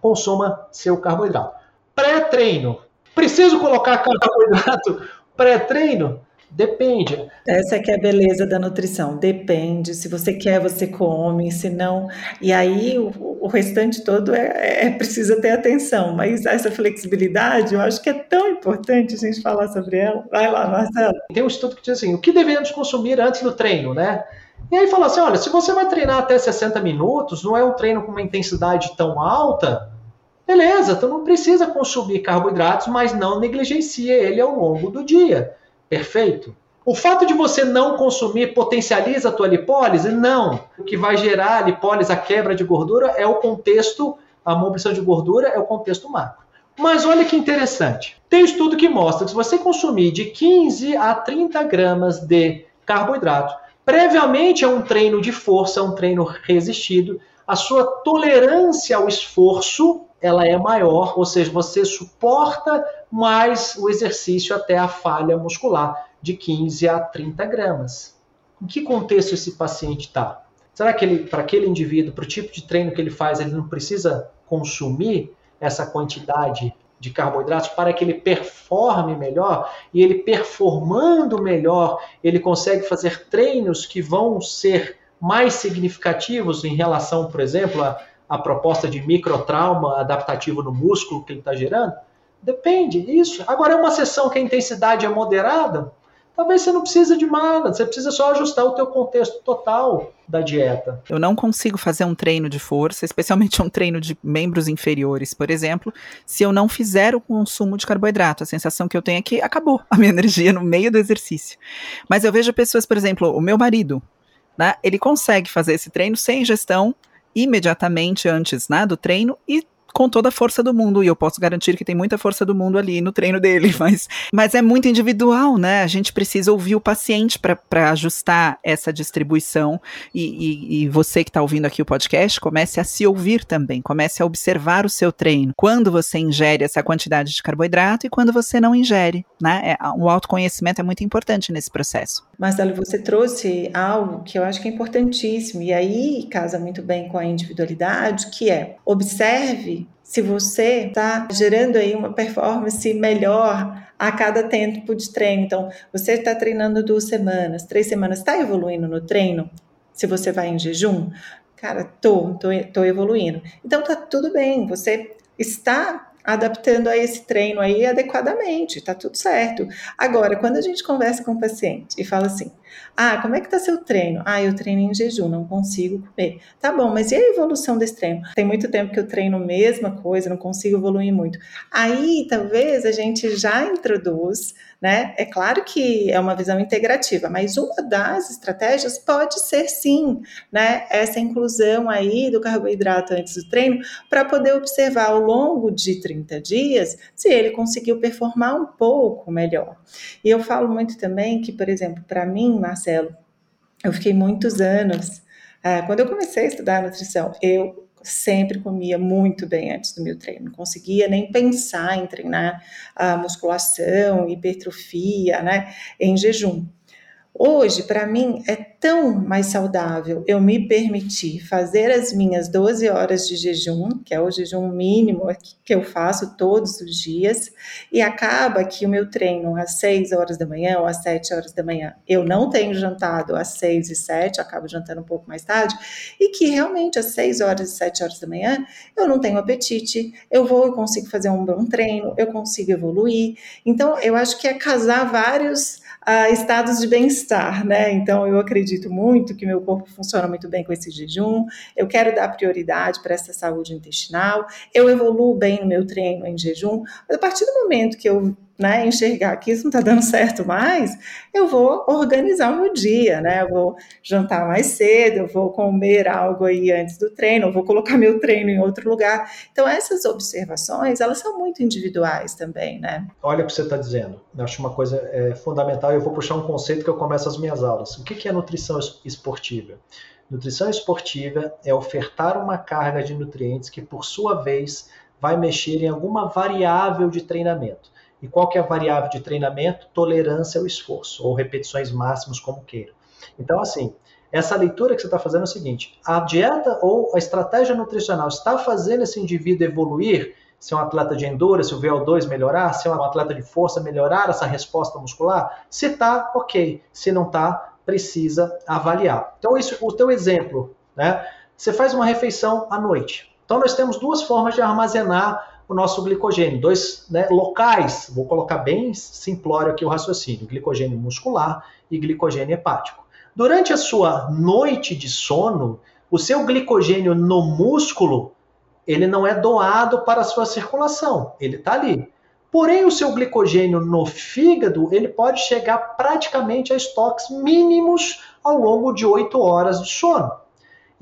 consuma seu carboidrato. Pré-treino. Preciso colocar carboidrato pré-treino? Depende. Essa é que é a beleza da nutrição. Depende. Se você quer, você come. Se não, e aí o, o restante todo é, é precisa ter atenção. Mas essa flexibilidade, eu acho que é tão importante a gente falar sobre ela. Vai lá, Marcelo. Tem um estudo que diz assim: o que devemos consumir antes do treino, né? E aí fala assim: olha, se você vai treinar até 60 minutos, não é um treino com uma intensidade tão alta, beleza, então não precisa consumir carboidratos, mas não negligencia ele ao longo do dia. Perfeito? O fato de você não consumir potencializa a tua lipólise? Não. O que vai gerar a lipólise, a quebra de gordura, é o contexto, a mobilização de gordura é o contexto macro. Mas olha que interessante. Tem um estudo que mostra que se você consumir de 15 a 30 gramas de carboidrato, previamente a um treino de força, um treino resistido, a sua tolerância ao esforço ela é maior, ou seja, você suporta mais o exercício até a falha muscular, de 15 a 30 gramas. Em que contexto esse paciente está? Será que ele, para aquele indivíduo, para o tipo de treino que ele faz, ele não precisa consumir essa quantidade de carboidratos para que ele performe melhor? E ele performando melhor, ele consegue fazer treinos que vão ser mais significativos em relação, por exemplo, a a proposta de microtrauma adaptativo no músculo que ele está gerando? Depende, isso. Agora, é uma sessão que a intensidade é moderada, talvez você não precisa de nada, você precisa só ajustar o teu contexto total da dieta. Eu não consigo fazer um treino de força, especialmente um treino de membros inferiores, por exemplo, se eu não fizer o consumo de carboidrato. A sensação que eu tenho é que acabou a minha energia no meio do exercício. Mas eu vejo pessoas, por exemplo, o meu marido, né, ele consegue fazer esse treino sem ingestão imediatamente antes né, do treino e com toda a força do mundo, e eu posso garantir que tem muita força do mundo ali no treino dele, mas, mas é muito individual, né? A gente precisa ouvir o paciente para ajustar essa distribuição. E, e, e você que está ouvindo aqui o podcast, comece a se ouvir também, comece a observar o seu treino. Quando você ingere essa quantidade de carboidrato e quando você não ingere, né? É, o autoconhecimento é muito importante nesse processo. Marcelo, você trouxe algo que eu acho que é importantíssimo, e aí casa muito bem com a individualidade, que é observe se você está gerando aí uma performance melhor a cada tempo de treino. Então, você está treinando duas semanas, três semanas, está evoluindo no treino? Se você vai em jejum, cara, tô, tô, tô evoluindo. Então, tá tudo bem, você está adaptando a esse treino aí adequadamente, tá tudo certo. Agora, quando a gente conversa com o paciente e fala assim, ah, como é que tá seu treino? Ah, eu treino em jejum, não consigo comer. Tá bom, mas e a evolução desse treino? Tem muito tempo que eu treino a mesma coisa, não consigo evoluir muito. Aí, talvez a gente já introduz né? É claro que é uma visão integrativa, mas uma das estratégias pode ser sim, né? Essa inclusão aí do carboidrato antes do treino para poder observar ao longo de 30 dias se ele conseguiu performar um pouco melhor. E eu falo muito também que, por exemplo, para mim, Marcelo, eu fiquei muitos anos. Uh, quando eu comecei a estudar nutrição, eu sempre comia muito bem antes do meu treino, não conseguia nem pensar em treinar a musculação, hipertrofia, né, em jejum. Hoje, para mim, é tão mais saudável eu me permitir fazer as minhas 12 horas de jejum, que é o jejum mínimo que eu faço todos os dias, e acaba que o meu treino às 6 horas da manhã ou às 7 horas da manhã, eu não tenho jantado às 6 e 7, acabo jantando um pouco mais tarde, e que realmente às 6 horas e 7 horas da manhã eu não tenho apetite, eu vou e consigo fazer um bom treino, eu consigo evoluir. Então, eu acho que é casar vários a estados de bem-estar, né? Então eu acredito muito que meu corpo funciona muito bem com esse jejum. Eu quero dar prioridade para essa saúde intestinal. Eu evoluo bem no meu treino em jejum. Mas a partir do momento que eu né, enxergar que isso não está dando certo mais, eu vou organizar o meu dia, né? Eu vou jantar mais cedo, eu vou comer algo aí antes do treino, eu vou colocar meu treino em outro lugar. Então, essas observações, elas são muito individuais também, né? Olha o que você está dizendo. Eu acho uma coisa é, fundamental eu vou puxar um conceito que eu começo as minhas aulas. O que é nutrição esportiva? Nutrição esportiva é ofertar uma carga de nutrientes que, por sua vez, vai mexer em alguma variável de treinamento. E qual que é a variável de treinamento? Tolerância ao esforço, ou repetições máximas, como queira. Então, assim, essa leitura que você está fazendo é o seguinte: a dieta ou a estratégia nutricional está fazendo esse indivíduo evoluir? Se é um atleta de endurance, o VO2 melhorar, se é um atleta de força melhorar essa resposta muscular? Se está, ok. Se não está, precisa avaliar. Então, isso, o teu exemplo, né? Você faz uma refeição à noite. Então, nós temos duas formas de armazenar o nosso glicogênio. Dois né, locais, vou colocar bem simplório aqui o raciocínio: glicogênio muscular e glicogênio hepático. Durante a sua noite de sono, o seu glicogênio no músculo ele não é doado para a sua circulação, ele está ali. Porém, o seu glicogênio no fígado ele pode chegar praticamente a estoques mínimos ao longo de 8 horas de sono.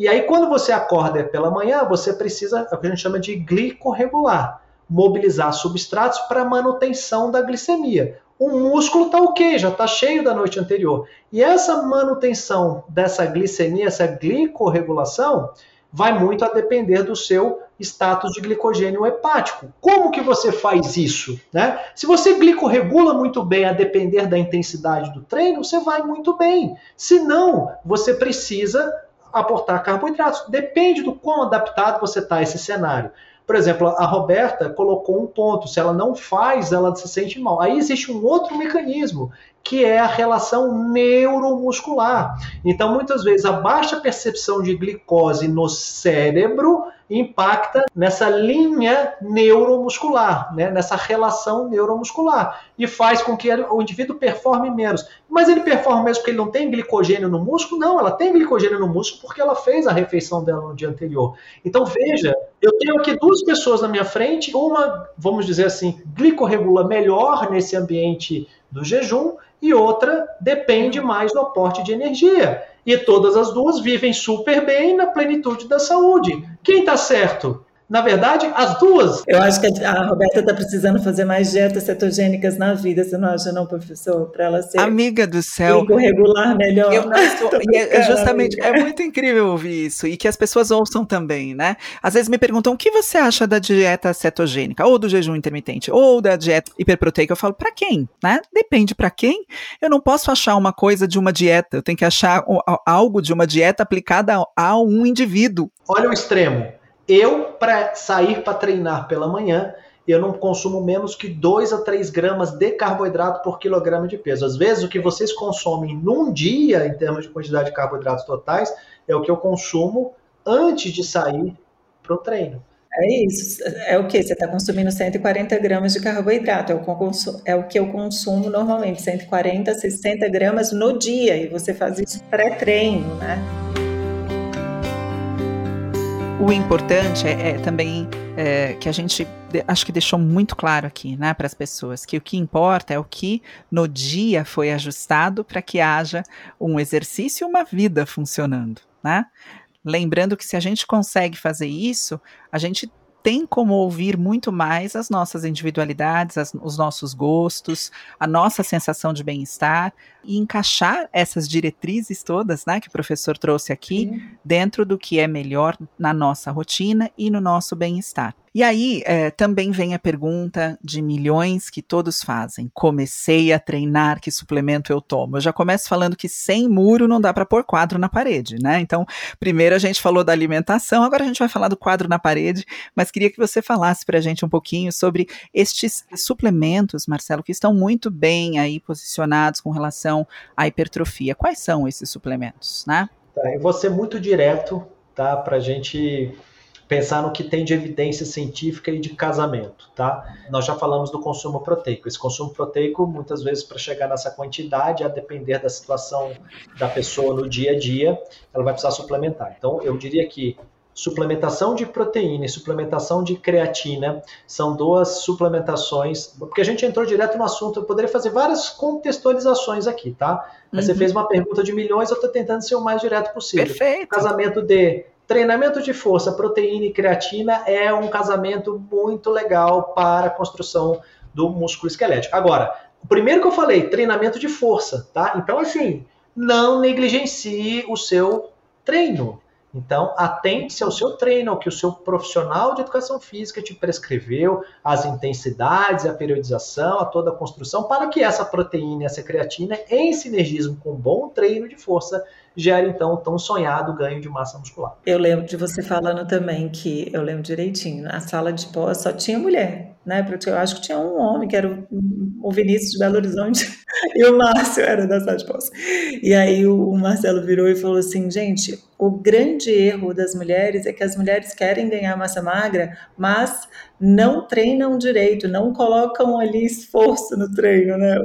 E aí, quando você acorda pela manhã, você precisa, é o que a gente chama de glicorregular, mobilizar substratos para manutenção da glicemia. O músculo está ok, já está cheio da noite anterior. E essa manutenção dessa glicemia, essa glicorregulação, vai muito a depender do seu status de glicogênio hepático. Como que você faz isso? Né? Se você glicorregula muito bem a depender da intensidade do treino, você vai muito bem. Se não, você precisa aportar carboidratos. Depende do quão adaptado você está a esse cenário. Por exemplo, a Roberta colocou um ponto: se ela não faz, ela se sente mal. Aí existe um outro mecanismo, que é a relação neuromuscular. Então, muitas vezes, a baixa percepção de glicose no cérebro impacta nessa linha neuromuscular, né? nessa relação neuromuscular, e faz com que o indivíduo performe menos. Mas ele performa menos porque ele não tem glicogênio no músculo? Não, ela tem glicogênio no músculo porque ela fez a refeição dela no dia anterior. Então veja, eu tenho aqui duas pessoas na minha frente, uma, vamos dizer assim, glicorregula melhor nesse ambiente do jejum, e outra depende mais do aporte de energia. E todas as duas vivem super bem na plenitude da saúde. Quem está certo? Na verdade, as duas. Eu acho que a Roberta está precisando fazer mais dietas cetogênicas na vida, você não acha, não, professor? Para ela ser. Amiga do céu. regular melhor. Eu não estou, é, é justamente, amiga. é muito incrível ouvir isso e que as pessoas ouçam também, né? Às vezes me perguntam o que você acha da dieta cetogênica, ou do jejum intermitente, ou da dieta hiperproteica. Eu falo, para quem? Né? Depende para quem. Eu não posso achar uma coisa de uma dieta, eu tenho que achar algo de uma dieta aplicada a um indivíduo. Olha o extremo eu, para sair para treinar pela manhã, eu não consumo menos que 2 a 3 gramas de carboidrato por quilograma de peso. Às vezes, o que vocês consomem num dia, em termos de quantidade de carboidratos totais, é o que eu consumo antes de sair para o treino. É isso. É o que? Você está consumindo 140 gramas de carboidrato. É o, é o que eu consumo normalmente, 140, 60 gramas no dia. E você faz isso pré-treino, né? O importante é, é também é, que a gente acho que deixou muito claro aqui, né, para as pessoas, que o que importa é o que no dia foi ajustado para que haja um exercício e uma vida funcionando, né? Lembrando que se a gente consegue fazer isso, a gente tem como ouvir muito mais as nossas individualidades, as, os nossos gostos, a nossa sensação de bem-estar e encaixar essas diretrizes todas, né, que o professor trouxe aqui, Sim. dentro do que é melhor na nossa rotina e no nosso bem-estar. E aí é, também vem a pergunta de milhões que todos fazem: comecei a treinar, que suplemento eu tomo? Eu já começo falando que sem muro não dá para pôr quadro na parede, né? Então, primeiro a gente falou da alimentação, agora a gente vai falar do quadro na parede, mas queria que você falasse para a gente um pouquinho sobre estes suplementos, Marcelo, que estão muito bem aí posicionados com relação à hipertrofia. Quais são esses suplementos, né? Tá, eu vou ser muito direto, tá? Para a gente pensar no que tem de evidência científica e de casamento, tá? Nós já falamos do consumo proteico. Esse consumo proteico, muitas vezes, para chegar nessa quantidade, a depender da situação da pessoa no dia a dia, ela vai precisar suplementar. Então, eu diria que suplementação de proteína e suplementação de creatina são duas suplementações, porque a gente entrou direto no assunto, eu poderia fazer várias contextualizações aqui, tá? Mas uhum. você fez uma pergunta de milhões, eu estou tentando ser o mais direto possível. Perfeito. Casamento de Treinamento de força, proteína e creatina é um casamento muito legal para a construção do músculo esquelético. Agora, o primeiro que eu falei, treinamento de força, tá? Então, assim, não negligencie o seu treino. Então, atente-se ao seu treino, ao que o seu profissional de educação física te prescreveu, as intensidades, a periodização, a toda a construção, para que essa proteína essa creatina, em sinergismo com um bom treino de força, gera então o tão sonhado ganho de massa muscular. Eu lembro de você falando também que, eu lembro direitinho, na sala de pós só tinha mulher, né? Eu acho que tinha um homem, que era o Vinícius de Belo Horizonte, e o Márcio era da sala de pós. E aí o Marcelo virou e falou assim, gente, o grande erro das mulheres é que as mulheres querem ganhar massa magra, mas não treinam direito, não colocam ali esforço no treino, né?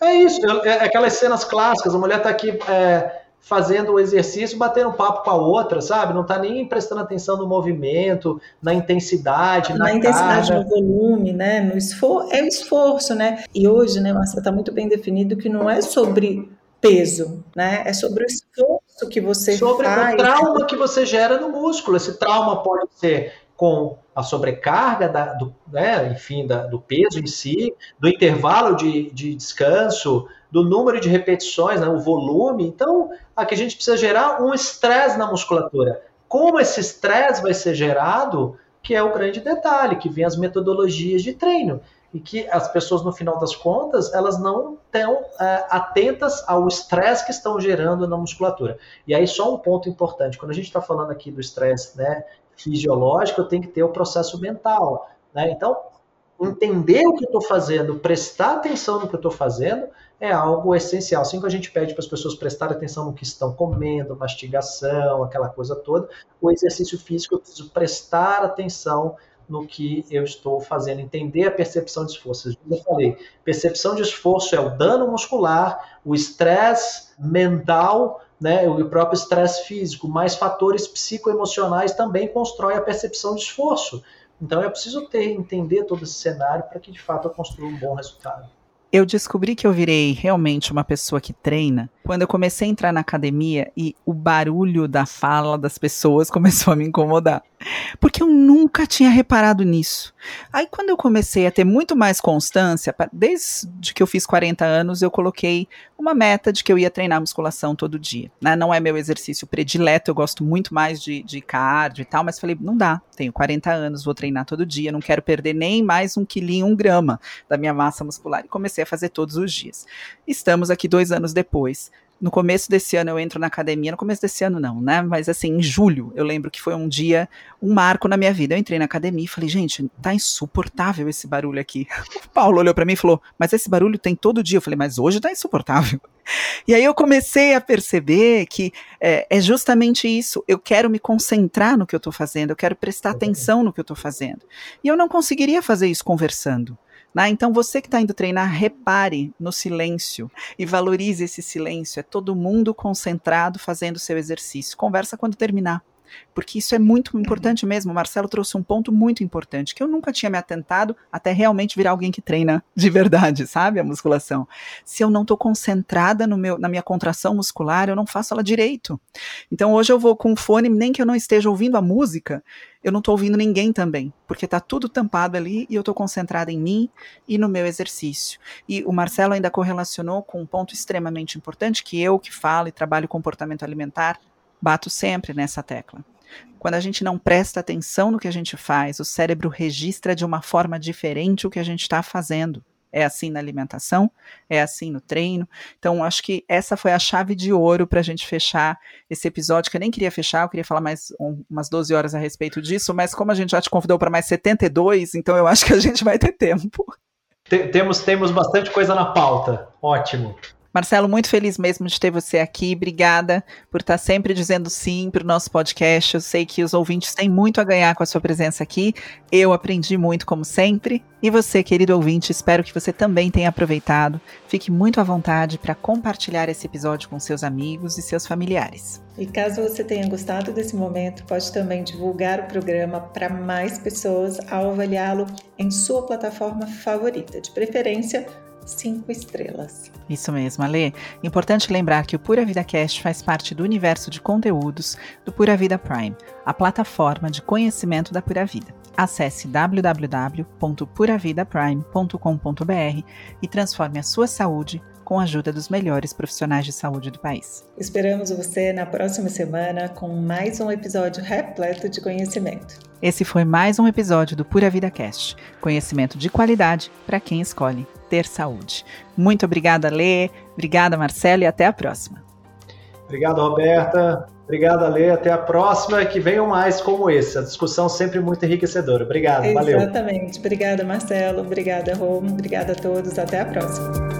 É isso, é, é aquelas cenas clássicas, a mulher está aqui é, fazendo o exercício, batendo papo com a outra, sabe? Não está nem prestando atenção no movimento, na intensidade, na, na intensidade, no volume, né? No esforço, é o esforço, né? E hoje, né, Marcia, está muito bem definido que não é sobre peso, né? É sobre o esforço que você sobre faz. Sobre o trauma que você gera no músculo. Esse trauma pode ser com a sobrecarga da, do, né, enfim, da, do peso em si, do intervalo de, de descanso, do número de repetições, né, o volume. Então, aqui a gente precisa gerar um estresse na musculatura. Como esse estresse vai ser gerado, que é o grande detalhe, que vem as metodologias de treino. E que as pessoas, no final das contas, elas não estão é, atentas ao estresse que estão gerando na musculatura. E aí, só um ponto importante: quando a gente está falando aqui do estresse né, fisiológico, tenho que ter o processo mental. Né? Então, entender o que eu estou fazendo, prestar atenção no que eu estou fazendo, é algo essencial. Assim que a gente pede para as pessoas prestarem atenção no que estão comendo, mastigação, aquela coisa toda, o exercício físico eu preciso prestar atenção no que eu estou fazendo, entender a percepção de esforço. Eu falei, percepção de esforço é o dano muscular, o estresse mental, né, o próprio estresse físico, mais fatores psicoemocionais também constrói a percepção de esforço. Então eu preciso ter, entender todo esse cenário para que de fato eu construa um bom resultado. Eu descobri que eu virei realmente uma pessoa que treina quando eu comecei a entrar na academia e o barulho da fala das pessoas começou a me incomodar. Porque eu nunca tinha reparado nisso. Aí, quando eu comecei a ter muito mais constância, desde que eu fiz 40 anos, eu coloquei uma meta de que eu ia treinar musculação todo dia. Né? Não é meu exercício predileto, eu gosto muito mais de, de cardio e tal, mas falei, não dá, tenho 40 anos, vou treinar todo dia, não quero perder nem mais um quilinho, um grama da minha massa muscular. E comecei a fazer todos os dias. Estamos aqui dois anos depois no começo desse ano eu entro na academia, no começo desse ano não, né? Mas assim, em julho, eu lembro que foi um dia, um marco na minha vida. Eu entrei na academia e falei, gente, tá insuportável esse barulho aqui. O Paulo olhou para mim e falou, mas esse barulho tem todo dia. Eu falei, mas hoje tá insuportável. E aí eu comecei a perceber que é, é justamente isso. Eu quero me concentrar no que eu tô fazendo, eu quero prestar atenção no que eu tô fazendo. E eu não conseguiria fazer isso conversando. Né? Então, você que está indo treinar, repare no silêncio e valorize esse silêncio. É todo mundo concentrado fazendo seu exercício. Conversa quando terminar. Porque isso é muito importante mesmo. O Marcelo trouxe um ponto muito importante, que eu nunca tinha me atentado até realmente virar alguém que treina de verdade, sabe? A musculação. Se eu não estou concentrada no meu, na minha contração muscular, eu não faço ela direito. Então hoje eu vou com fone, nem que eu não esteja ouvindo a música, eu não estou ouvindo ninguém também, porque está tudo tampado ali e eu estou concentrada em mim e no meu exercício. E o Marcelo ainda correlacionou com um ponto extremamente importante que eu que falo e trabalho comportamento alimentar bato sempre nessa tecla. Quando a gente não presta atenção no que a gente faz, o cérebro registra de uma forma diferente o que a gente está fazendo. É assim na alimentação, é assim no treino. Então, acho que essa foi a chave de ouro para a gente fechar esse episódio, que eu nem queria fechar, eu queria falar mais um, umas 12 horas a respeito disso, mas como a gente já te convidou para mais 72, então eu acho que a gente vai ter tempo. Temos, temos bastante coisa na pauta. Ótimo. Marcelo, muito feliz mesmo de ter você aqui. Obrigada por estar sempre dizendo sim para o nosso podcast. Eu sei que os ouvintes têm muito a ganhar com a sua presença aqui. Eu aprendi muito, como sempre. E você, querido ouvinte, espero que você também tenha aproveitado. Fique muito à vontade para compartilhar esse episódio com seus amigos e seus familiares. E caso você tenha gostado desse momento, pode também divulgar o programa para mais pessoas ao avaliá-lo em sua plataforma favorita, de preferência cinco estrelas. Isso mesmo, Ale. Importante lembrar que o Pura Vida Cast faz parte do universo de conteúdos do Pura Vida Prime, a plataforma de conhecimento da Pura Vida. Acesse www.puravidaprime.com.br e transforme a sua saúde com a ajuda dos melhores profissionais de saúde do país. Esperamos você na próxima semana com mais um episódio repleto de conhecimento. Esse foi mais um episódio do Pura Vida Cast, conhecimento de qualidade para quem escolhe ter saúde. Muito obrigada, Lê, obrigada, Marcelo, e até a próxima. Obrigado, Roberta. Obrigado, Lê. Até a próxima. Que venham mais como esse. A discussão sempre muito enriquecedora. Obrigado. Exatamente. Valeu. Obrigada, Marcelo. Obrigada, Roma. Obrigada a todos. Até a próxima.